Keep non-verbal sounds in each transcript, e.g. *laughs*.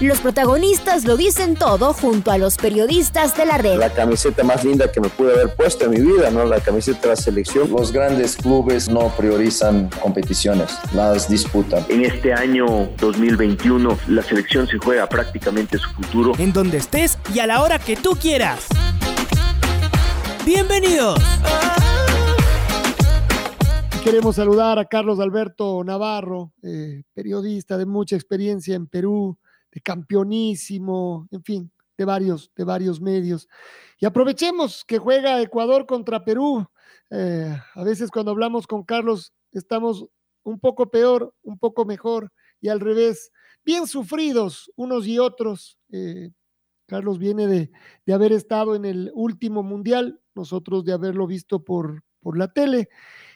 Los protagonistas lo dicen todo junto a los periodistas de la red. La camiseta más linda que me pude haber puesto en mi vida, ¿no? La camiseta de la selección. Los grandes clubes no priorizan competiciones, las disputan. En este año 2021 la selección se juega prácticamente su futuro. En donde estés y a la hora que tú quieras. Bienvenidos. Queremos saludar a Carlos Alberto Navarro, eh, periodista de mucha experiencia en Perú, de campeonísimo, en fin, de varios, de varios medios. Y aprovechemos que juega Ecuador contra Perú. Eh, a veces cuando hablamos con Carlos estamos un poco peor, un poco mejor y al revés, bien sufridos unos y otros. Eh, Carlos viene de, de, haber estado en el último mundial, nosotros de haberlo visto por, por la tele.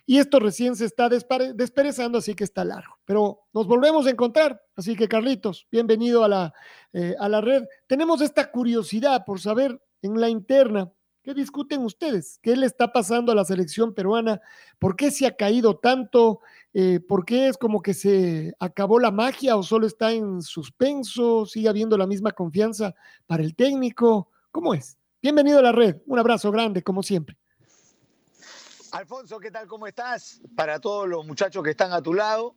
Y esto recién se está desperezando, así que está largo. Pero nos volvemos a encontrar. Así que, Carlitos, bienvenido a la, eh, a la red. Tenemos esta curiosidad por saber en la interna ¿Qué discuten ustedes? ¿Qué le está pasando a la selección peruana? ¿Por qué se ha caído tanto? Eh, ¿Por qué es como que se acabó la magia o solo está en suspenso? ¿Sigue habiendo la misma confianza para el técnico? ¿Cómo es? Bienvenido a la red. Un abrazo grande, como siempre. Alfonso, ¿qué tal? ¿Cómo estás? Para todos los muchachos que están a tu lado,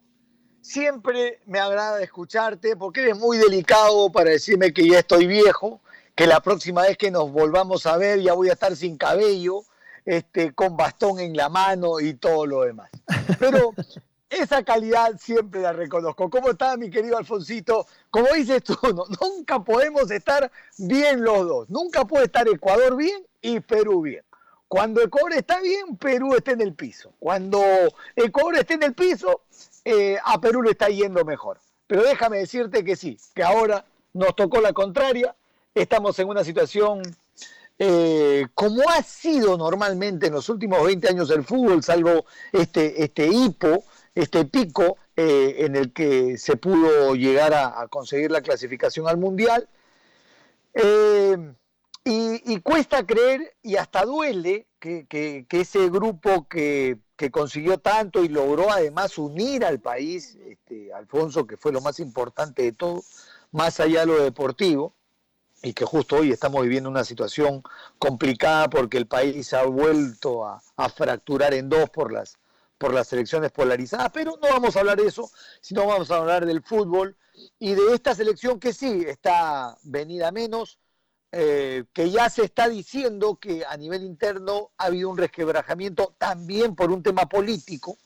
siempre me agrada escucharte porque eres muy delicado para decirme que ya estoy viejo, que la próxima vez que nos volvamos a ver ya voy a estar sin cabello, este, con bastón en la mano y todo lo demás. Pero *laughs* esa calidad siempre la reconozco. ¿Cómo está mi querido Alfonsito? Como dices tú, nunca podemos estar bien los dos. Nunca puede estar Ecuador bien y Perú bien. Cuando Ecuador está bien, Perú está en el piso. Cuando Ecuador está en el piso, eh, a Perú le está yendo mejor. Pero déjame decirte que sí, que ahora nos tocó la contraria. Estamos en una situación eh, como ha sido normalmente en los últimos 20 años del fútbol, salvo este, este hipo, este pico eh, en el que se pudo llegar a, conseguir la clasificación al Mundial. Y, cuesta creer y hasta duele que, ese grupo que, consiguió tanto y logró además unir al país, este, Alfonso, que fue lo más importante de todo, más allá de lo deportivo, y que justo hoy estamos viviendo una situación complicada porque el país ha vuelto a, fracturar en dos por las, por las elecciones polarizadas, pero no vamos a hablar de eso, sino vamos a hablar del fútbol y de esta selección que sí está venida menos, eh, que ya se está diciendo que a nivel interno ha habido un resquebrajamiento también por un tema político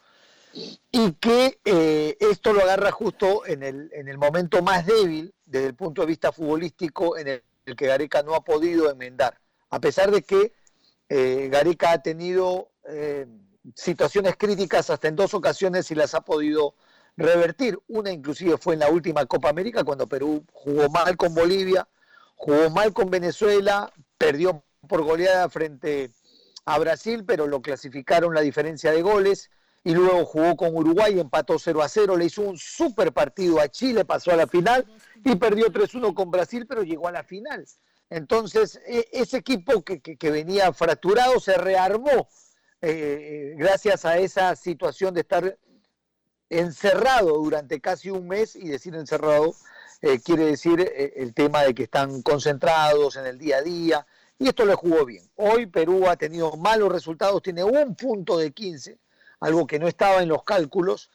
y que eh, esto lo agarra justo en el, en el momento más débil desde el punto de vista futbolístico en el, que Gareca no ha podido enmendar, a pesar de que eh, Gareca ha tenido situaciones críticas hasta en dos ocasiones y las ha podido revertir. Una inclusive fue en la última Copa América cuando Perú jugó mal con Bolivia jugó mal con Venezuela, perdió por goleada frente a Brasil, pero lo clasificaron la diferencia de goles. Y luego jugó con Uruguay, empató 0 a 0, le hizo un super partido a Chile, pasó a la final y perdió 3-1 con Brasil, pero llegó a la final. Entonces, e, ese equipo que, venía fracturado se rearmó eh, gracias a esa situación de estar encerrado durante casi un mes, y decir encerrado eh, quiere decir eh, el tema de que están concentrados en el día a día, y esto le jugó bien. Hoy Perú ha tenido malos resultados, tiene un punto de 15, algo que no estaba en los cálculos,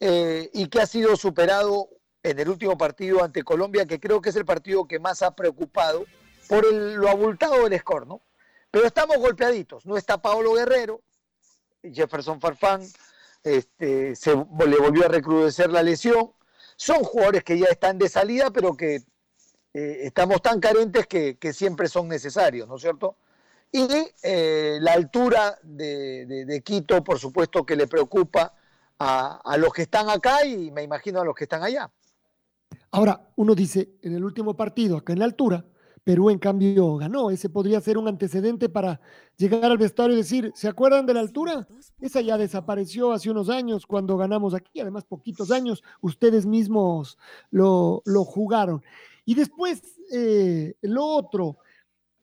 eh, y que ha sido superado en el último partido ante Colombia, que creo que es el partido que más ha preocupado por lo abultado del score. Pero estamos golpeaditos, no está Paolo Guerrero, Jefferson Farfán este, se, le volvió a recrudecer la lesión, son jugadores que ya están de salida, pero que eh, estamos tan carentes que, siempre son necesarios, ¿no es cierto? Y eh, la altura de, Quito, por supuesto, que le preocupa a, a los que están acá y me imagino a los que están allá. Ahora, uno dice, en el último partido, acá en la altura, Perú, en cambio, ganó. Ese podría ser un antecedente para llegar al vestuario y decir, ¿se acuerdan de la altura? Esa ya desapareció hace unos años cuando ganamos aquí, además poquitos años, ustedes mismos lo, lo jugaron. Y después, eh, lo otro,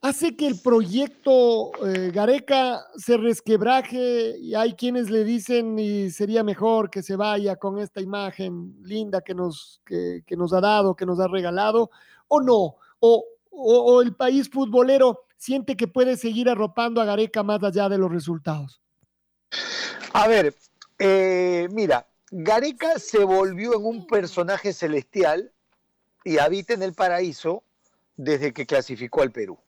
hace que el proyecto eh, Gareca se resquebraje y hay quienes le dicen y sería mejor que se vaya con esta imagen linda que nos, que, nos ha dado, que nos ha regalado, o no, o, o, el país futbolero siente que puede seguir arropando a Gareca más allá de los resultados? A ver, eh, mira, Gareca se volvió en un personaje celestial y habita en el paraíso desde que clasificó al Perú.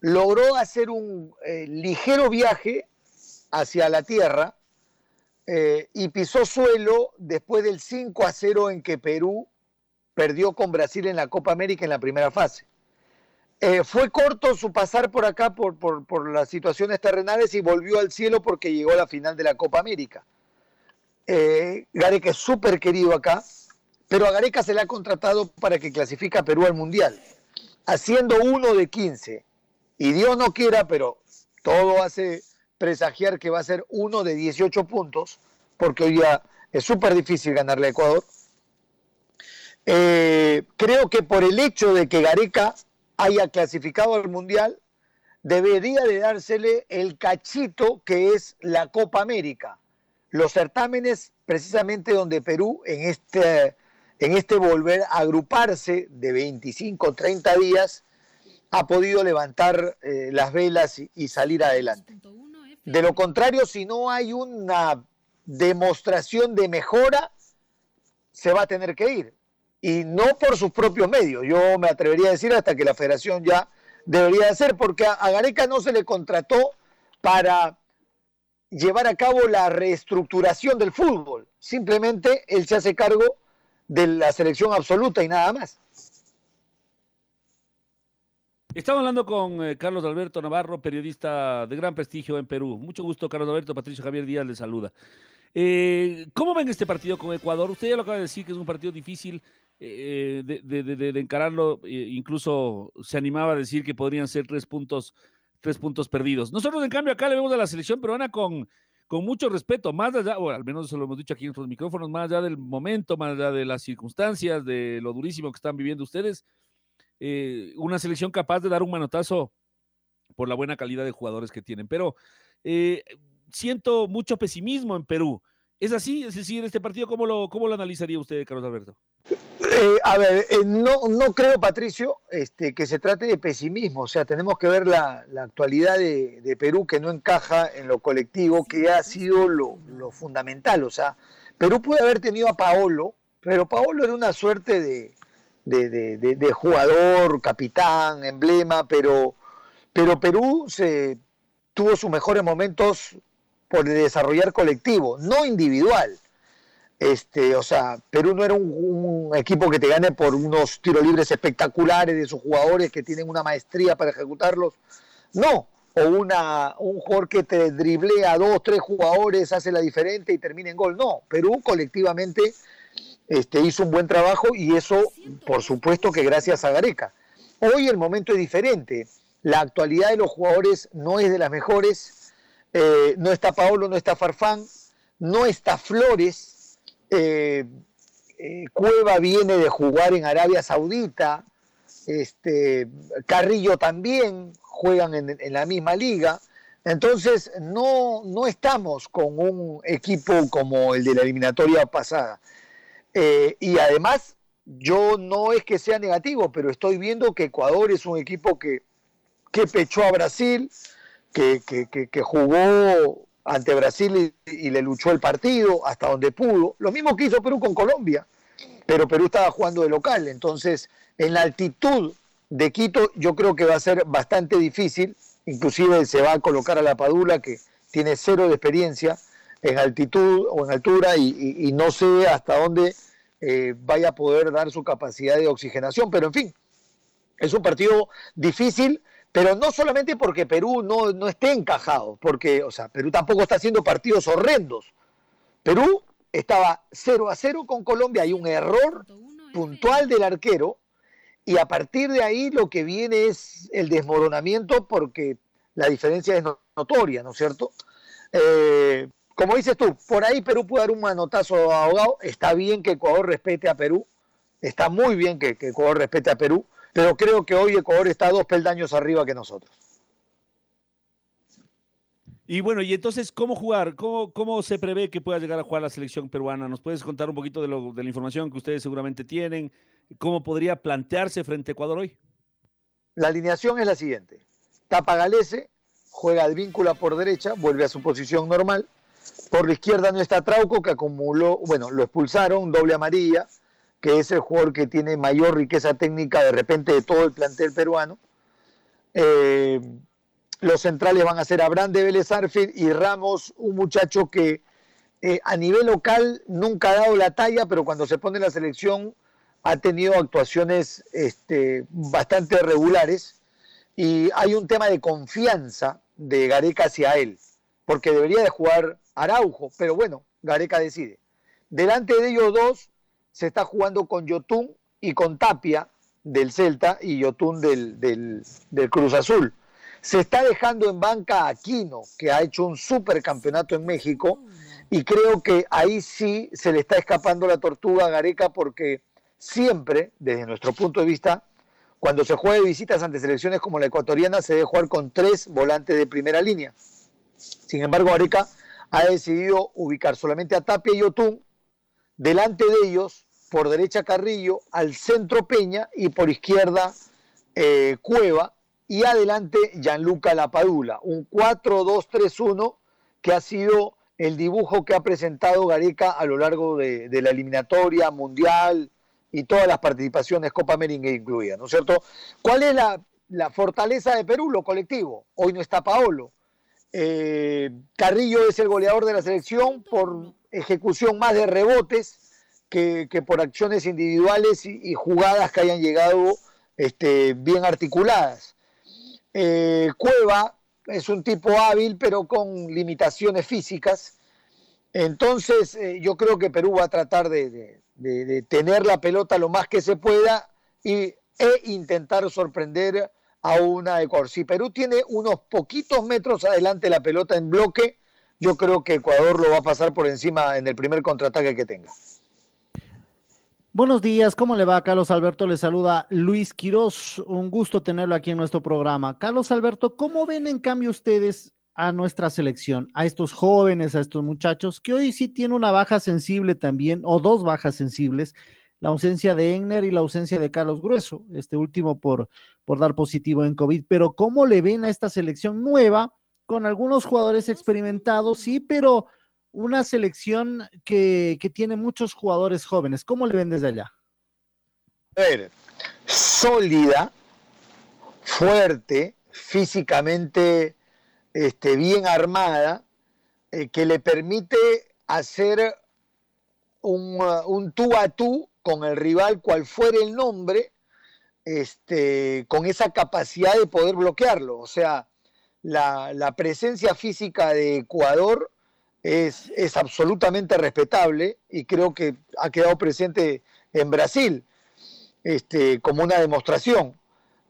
Logró hacer un eh, ligero viaje hacia la tierra eh, y pisó suelo después del 5 a 0 en que Perú perdió con Brasil en la Copa América en la primera fase. Eh, fue corto su pasar por acá por, por, las situaciones terrenales y volvió al cielo porque llegó a la final de la Copa América. Eh, Gareca es súper querido acá, pero a Gareca se le ha contratado para que clasifique a Perú al Mundial, haciendo uno de 15. Y Dios no quiera, pero todo hace presagiar que va a ser uno de 18 puntos, porque hoy ya es súper difícil ganarle a Ecuador. Eh, creo que por el hecho de que Gareca haya clasificado al Mundial, debería de dársele el cachito que es la Copa América. Los certámenes precisamente donde Perú en este, en este volver a agruparse de 25 30 días ha podido levantar eh, las velas y, y salir adelante. De lo contrario, si no hay una demostración de mejora, se va a tener que ir y no por sus propios medios. Yo me atrevería a decir hasta que la federación ya debería hacer, porque a, Gareca no se le contrató para llevar a cabo la reestructuración del fútbol. Simplemente él se hace cargo de la selección absoluta y nada más. Estamos hablando con eh, Carlos Alberto Navarro, periodista de gran prestigio en Perú. Mucho gusto, Carlos Alberto. Patricio Javier Díaz le saluda. Eh, ¿Cómo ven este partido con Ecuador? Usted ya lo acaba de decir que es un partido difícil. Eh, de, encararlo, eh, incluso se animaba a decir que podrían ser tres puntos, tres puntos perdidos. Nosotros, en cambio, acá le vemos a la selección peruana con, con mucho respeto, más allá, o al menos eso lo hemos dicho aquí en los micrófonos, más allá del momento, más allá de las circunstancias, de lo durísimo que están viviendo ustedes, eh, una selección capaz de dar un manotazo por la buena calidad de jugadores que tienen. Pero siento mucho pesimismo en Perú. ¿Es así? Es decir, este partido, ¿cómo lo, cómo lo analizaría usted, Carlos Alberto? Eh, a ver, eh, no, no creo, Patricio, este, que se trate de pesimismo. O sea, tenemos que ver la, actualidad de, Perú que no encaja en lo colectivo, que ha sido lo, fundamental. O sea, Perú puede haber tenido a Paolo, pero Paolo era una suerte de, de, jugador, capitán, emblema, pero, pero Perú se, tuvo sus mejores momentos por desarrollar colectivo, no individual. Este, o sea, Perú no era un, equipo que te gane por unos tiros libres espectaculares de sus jugadores que tienen una maestría para ejecutarlos. No, o una, un jugador que te driblea a dos, tres jugadores, hace la diferente y termina en gol. No, Perú colectivamente este, hizo un buen trabajo y eso, por supuesto, que gracias a Gareca. Hoy el momento es diferente. La actualidad de los jugadores no es de las mejores. Eh, no está Paolo, no está Farfán, no está Flores eh, eh, Cueva viene de jugar en Arabia Saudita, este, Carrillo también juegan en, la misma liga. Entonces, no, no, estamos con un equipo como el de la eliminatoria pasada. Y además, yo no es que sea negativo, pero estoy viendo que Ecuador es un equipo que, que pechó a Brasil, que, que jugó ante Brasil y, le luchó el partido hasta donde pudo. Lo mismo que hizo Perú con Colombia, pero Perú estaba jugando de local. Entonces, en la altitud de Quito, yo creo que va a ser bastante difícil. Inclusive se va a colocar a la Padula, que tiene cero de experiencia en altitud o en altura, y, no sé hasta dónde eh, vaya a poder dar su capacidad de oxigenación. Pero en fin, es un partido difícil pero no solamente porque Perú no, no esté encajado, porque, o sea, Perú tampoco está haciendo partidos horrendos. Perú estaba 0 a 0 con Colombia, hay un error puntual del arquero y a partir de ahí lo que viene es el desmoronamiento porque la diferencia es notoria, ¿no es cierto? Eh, como dices tú, por ahí Perú puede dar un manotazo ahogado, está bien que Ecuador respete a Perú, está muy bien que, que Ecuador respete a Perú, pero creo que hoy Ecuador está dos peldaños arriba que nosotros. Y bueno, y entonces, ¿cómo jugar? ¿Cómo, ¿Cómo se prevé que pueda llegar a jugar la selección peruana? ¿Nos puedes contar un poquito de, lo, de la información que ustedes seguramente tienen? ¿Cómo podría plantearse frente a Ecuador hoy? La alineación es la siguiente. Tapa Galese, juega al vínculo por derecha, vuelve a su posición normal. Por la izquierda no está Trauco, que acumuló, bueno, lo expulsaron, doble amarilla, que es el jugador que tiene mayor riqueza técnica de repente de todo el plantel peruano. Eh, los centrales van a ser Abraham de Vélez y Ramos, un muchacho que eh, a nivel local nunca ha dado la talla, pero cuando se pone en la selección ha tenido actuaciones este, bastante regulares y hay un tema de confianza de Gareca hacia él, porque debería de jugar Araujo, pero bueno, Gareca decide. Delante de ellos dos se está jugando con Yotun y con Tapia del Celta y Yotun del, del, Cruz Azul. Se está dejando en banca a Aquino, que ha hecho un supercampeonato en México, y creo que ahí sí se le está escapando la tortuga a Gareca porque siempre, desde nuestro punto de vista, cuando se juega de visitas ante selecciones como la ecuatoriana, se debe jugar con tres volantes de primera línea. Sin embargo, Gareca ha decidido ubicar solamente a Tapia y Otún, delante de ellos, por derecha Carrillo, al centro Peña y por izquierda eh, Cueva, y adelante Gianluca Lapadula, un 4-2-3-1 que ha sido el dibujo que ha presentado Gareca a lo largo de, la eliminatoria mundial y todas las participaciones Copa América incluida, ¿no es cierto? ¿Cuál es la, la, fortaleza de Perú? Lo colectivo. Hoy no está Paolo. Eh, Carrillo es el goleador de la selección por ejecución más de rebotes que, por acciones individuales y, jugadas que hayan llegado este, bien articuladas. Eh, Cueva es un tipo hábil, pero con limitaciones físicas. Entonces, eh, yo creo que Perú va a tratar de, tener la pelota lo más que se pueda y, e intentar sorprender a una Ecuador. Si Perú tiene unos poquitos metros adelante la pelota en bloque, yo creo que Ecuador lo va a pasar por encima en el primer contraataque que tenga. Buenos días, ¿cómo le va? Carlos Alberto le saluda Luis Quiroz, un gusto tenerlo aquí en nuestro programa. Carlos Alberto, ¿cómo ven en cambio ustedes a nuestra selección, a estos jóvenes, a estos muchachos, que hoy sí tiene una baja sensible también, o dos bajas sensibles, la ausencia de Egner y la ausencia de Carlos Grueso, este último por, por dar positivo en COVID, pero ¿cómo le ven a esta selección nueva con algunos jugadores experimentados, sí, pero una selección que, que, tiene muchos jugadores jóvenes. ¿Cómo le ven desde allá? A ver, sólida, fuerte, físicamente este, bien armada, eh, que le permite hacer un, uh, un, tú a tú con el rival, cual fuera el nombre, este, con esa capacidad de poder bloquearlo. O sea, la, la presencia física de Ecuador es, es, absolutamente respetable y creo que ha quedado presente en Brasil este, como una demostración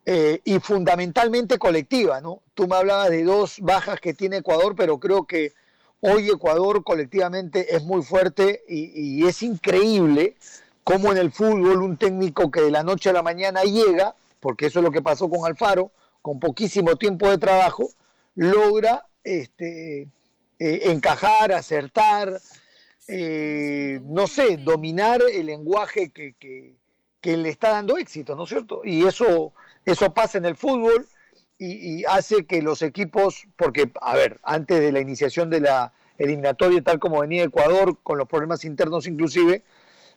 eh, y fundamentalmente colectiva. ¿no? Tú me hablabas de dos bajas que tiene Ecuador, pero creo que hoy Ecuador colectivamente es muy fuerte y, y es increíble cómo en el fútbol un técnico que de la noche a la mañana llega, porque eso es lo que pasó con Alfaro, con poquísimo tiempo de trabajo, logra este, eh, encajar, acertar, eh, no sé, dominar el lenguaje que, que, le está dando éxito, ¿no es cierto? Y eso, eso pasa en el fútbol y, y, hace que los equipos, porque, a ver, antes de la iniciación de la eliminatoria, tal como venía Ecuador, con los problemas internos inclusive,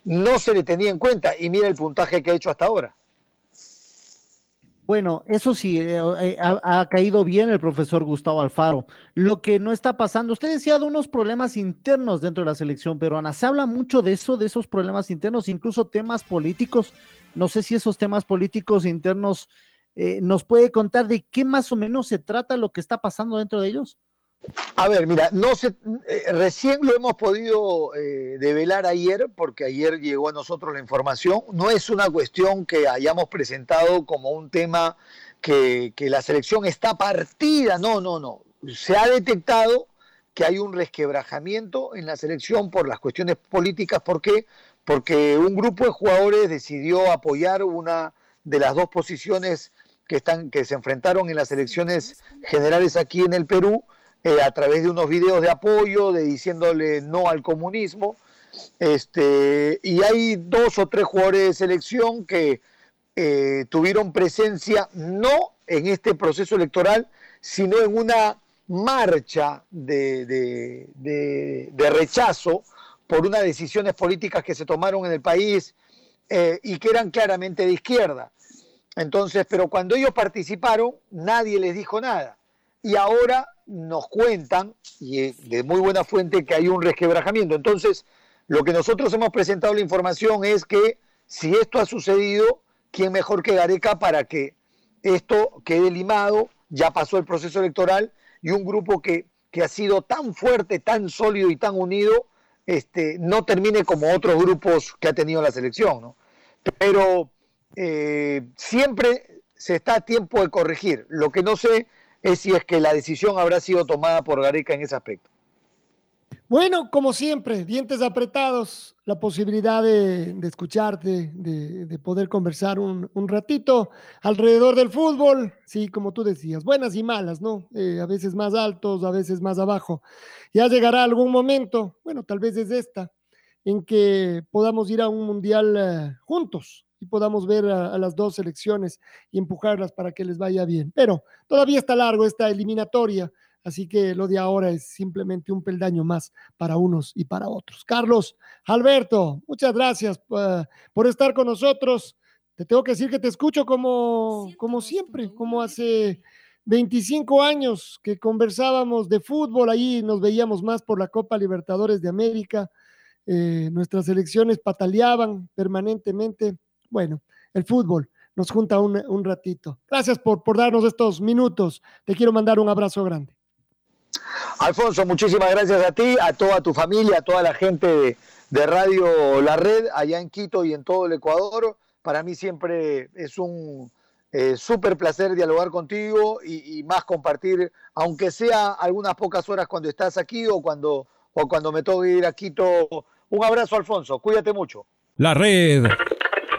no se le tenía en cuenta y mira el puntaje que ha hecho hasta ahora. Bueno, eso sí, eh, eh, ha, caído bien el profesor Gustavo Alfaro. Lo que no está pasando, usted decía de unos problemas internos dentro de la selección peruana. Se habla mucho de eso, de esos problemas internos, incluso temas políticos. No sé si esos temas políticos internos eh, nos puede contar de qué más o menos se trata lo que está pasando dentro de ellos. A ver, mira, eh, recién lo hemos podido eh, develar ayer, porque ayer llegó a nosotros la información. No es una cuestión que hayamos presentado como un tema que, que la selección está partida, no, no, no. Se ha detectado que hay un resquebrajamiento en la selección por las cuestiones políticas. ¿Por qué? Porque un grupo de jugadores decidió apoyar una de las dos posiciones que, están, que se enfrentaron en las elecciones generales aquí en el Perú eh, a través de unos videos de apoyo, de diciéndole no al comunismo. Este, y hay dos o tres jugadores de selección que eh, tuvieron presencia no en este proceso electoral, sino en una marcha de, de, rechazo por unas decisiones políticas que se tomaron en el país eh, y que eran claramente de izquierda. Entonces, pero cuando ellos participaron, nadie les dijo nada. Y ahora nos cuentan, y de muy buena fuente, que hay un resquebrajamiento. Entonces, lo que nosotros hemos presentado la información es que si esto ha sucedido, ¿quién mejor que Gareca para que esto quede limado? Ya pasó el proceso electoral y un grupo que, que ha sido tan fuerte, tan sólido y tan unido, este, no termine como otros grupos que ha tenido la selección. ¿no? Pero eh, siempre se está a tiempo de corregir. Lo que no sé es si es que la decisión habrá sido tomada por Gareca en ese aspecto. Bueno, como siempre, dientes apretados, la posibilidad de, escucharte, de, poder conversar un, ratito alrededor del fútbol, sí, como tú decías, buenas y malas, ¿no? Eh, a veces más altos, a veces más abajo. Ya llegará algún momento, bueno, tal vez es esta, en que podamos ir a un mundial eh, juntos, y podamos ver a, las dos selecciones y empujarlas para que les vaya bien. Pero todavía está largo esta eliminatoria, así que lo de ahora es simplemente un peldaño más para unos y para otros. Carlos, Alberto, muchas gracias uh, por estar con nosotros. Te tengo que decir que te escucho como, como siempre, como hace 25 años que conversábamos de fútbol, ahí nos veíamos más por la Copa Libertadores de América. Eh, nuestras elecciones pataleaban permanentemente bueno, el fútbol nos junta un, ratito. Gracias por, por darnos estos minutos. Te quiero mandar un abrazo grande. Alfonso, muchísimas gracias a ti, a toda tu familia, a toda la gente de, Radio La Red, allá en Quito y en todo el Ecuador. Para mí siempre es un eh, súper placer dialogar contigo y, más compartir, aunque sea algunas pocas horas cuando estás aquí o cuando, o cuando me toque ir a Quito. Un abrazo, Alfonso. Cuídate mucho. La Red